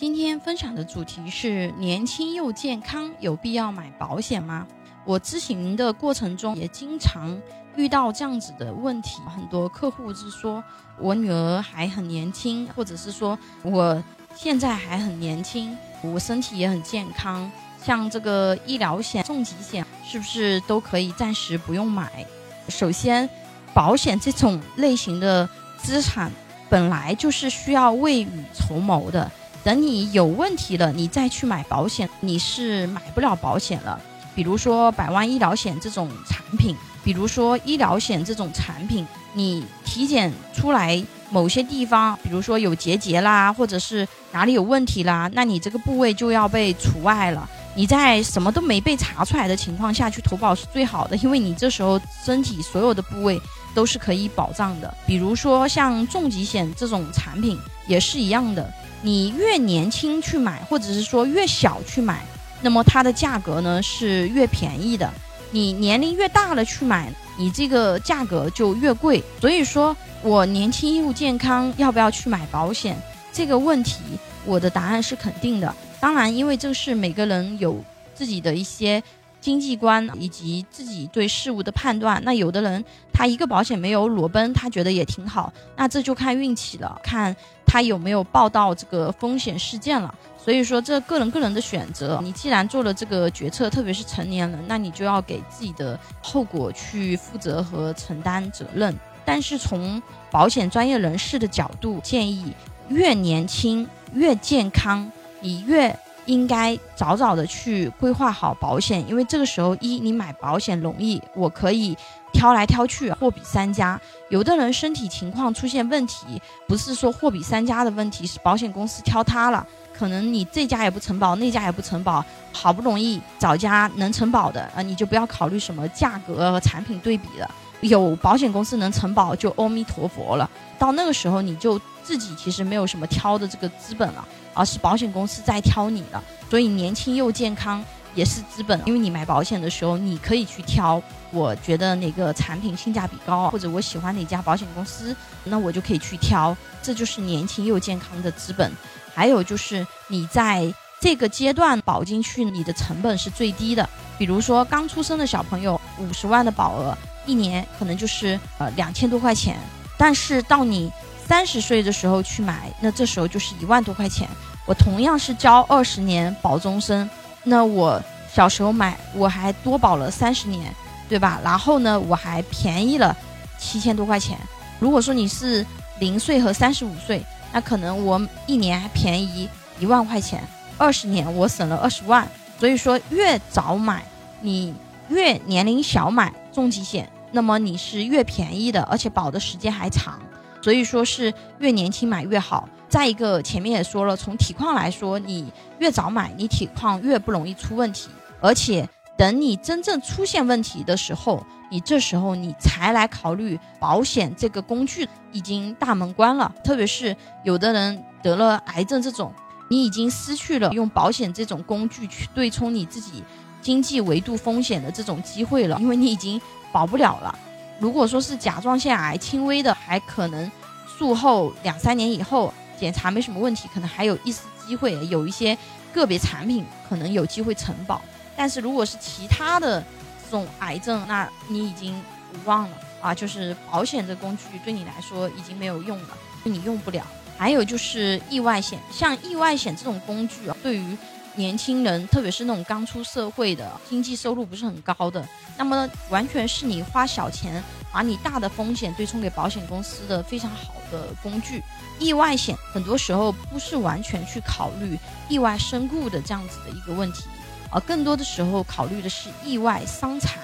今天分享的主题是年轻又健康，有必要买保险吗？我咨询的过程中也经常遇到这样子的问题，很多客户是说我女儿还很年轻，或者是说我现在还很年轻，我身体也很健康，像这个医疗险、重疾险是不是都可以暂时不用买？首先，保险这种类型的资产本来就是需要未雨绸缪的。等你有问题了，你再去买保险，你是买不了保险了。比如说百万医疗险这种产品，比如说医疗险这种产品，你体检出来某些地方，比如说有结节啦，或者是哪里有问题啦，那你这个部位就要被除外了。你在什么都没被查出来的情况下去投保是最好的，因为你这时候身体所有的部位都是可以保障的。比如说像重疾险这种产品也是一样的。你越年轻去买，或者是说越小去买，那么它的价格呢是越便宜的。你年龄越大了去买，你这个价格就越贵。所以说我年轻又健康，要不要去买保险？这个问题，我的答案是肯定的。当然，因为这是每个人有自己的一些。经济观以及自己对事物的判断，那有的人他一个保险没有裸奔，他觉得也挺好，那这就看运气了，看他有没有报道这个风险事件了。所以说，这个人个人的选择。你既然做了这个决策，特别是成年人，那你就要给自己的后果去负责和承担责任。但是从保险专业人士的角度建议，越年轻越健康，你越。应该早早的去规划好保险，因为这个时候一你买保险容易，我可以挑来挑去，货比三家。有的人身体情况出现问题，不是说货比三家的问题，是保险公司挑他了。可能你这家也不承保，那家也不承保，好不容易找家能承保的啊，你就不要考虑什么价格和产品对比了。有保险公司能承保，就阿弥陀佛了。到那个时候，你就自己其实没有什么挑的这个资本了。而是保险公司在挑你的，所以年轻又健康也是资本。因为你买保险的时候，你可以去挑，我觉得哪个产品性价比高，或者我喜欢哪家保险公司，那我就可以去挑。这就是年轻又健康的资本。还有就是你在这个阶段保进去，你的成本是最低的。比如说刚出生的小朋友，五十万的保额，一年可能就是呃两千多块钱。但是到你三十岁的时候去买，那这时候就是一万多块钱。我同样是交二十年保终身，那我小时候买我还多保了三十年，对吧？然后呢，我还便宜了七千多块钱。如果说你是零岁和三十五岁，那可能我一年还便宜一万块钱，二十年我省了二十万。所以说，越早买，你越年龄小买重疾险，那么你是越便宜的，而且保的时间还长。所以说是越年轻买越好。再一个，前面也说了，从体况来说，你越早买，你体况越不容易出问题。而且，等你真正出现问题的时候，你这时候你才来考虑保险这个工具，已经大门关了。特别是有的人得了癌症这种，你已经失去了用保险这种工具去对冲你自己经济维度风险的这种机会了，因为你已经保不了了。如果说是甲状腺癌轻微的，还可能术后两三年以后。检查没什么问题，可能还有一丝机会，有一些个别产品可能有机会承保。但是如果是其他的这种癌症，那你已经无望了啊！就是保险这工具对你来说已经没有用了，你用不了。还有就是意外险，像意外险这种工具啊，对于年轻人，特别是那种刚出社会的，经济收入不是很高的，那么完全是你花小钱把你大的风险对冲给保险公司的非常好的工具。意外险很多时候不是完全去考虑意外身故的这样子的一个问题，而更多的时候考虑的是意外伤残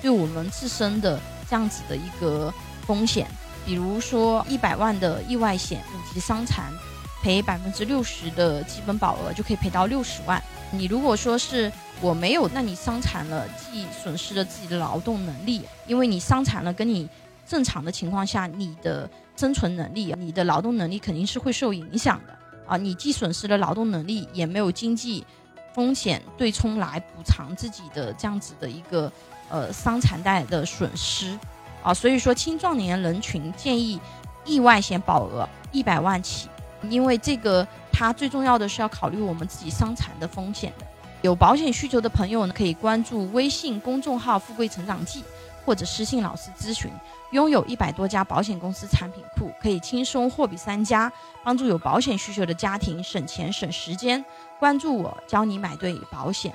对我们自身的这样子的一个风险。比如说一百万的意外险，五级伤残。赔百分之六十的基本保额就可以赔到六十万。你如果说是我没有，那你伤残了，既损失了自己的劳动能力，因为你伤残了，跟你正常的情况下，你的生存能力、你的劳动能力肯定是会受影响的啊！你既损失了劳动能力，也没有经济风险对冲来补偿自己的这样子的一个呃伤残带来的损失啊！所以说，青壮年人群建议意外险保额一百万起。因为这个它最重要的是要考虑我们自己伤残的风险的。有保险需求的朋友呢，可以关注微信公众号“富贵成长记”，或者私信老师咨询。拥有一百多家保险公司产品库，可以轻松货比三家，帮助有保险需求的家庭省钱省时间。关注我，教你买对保险。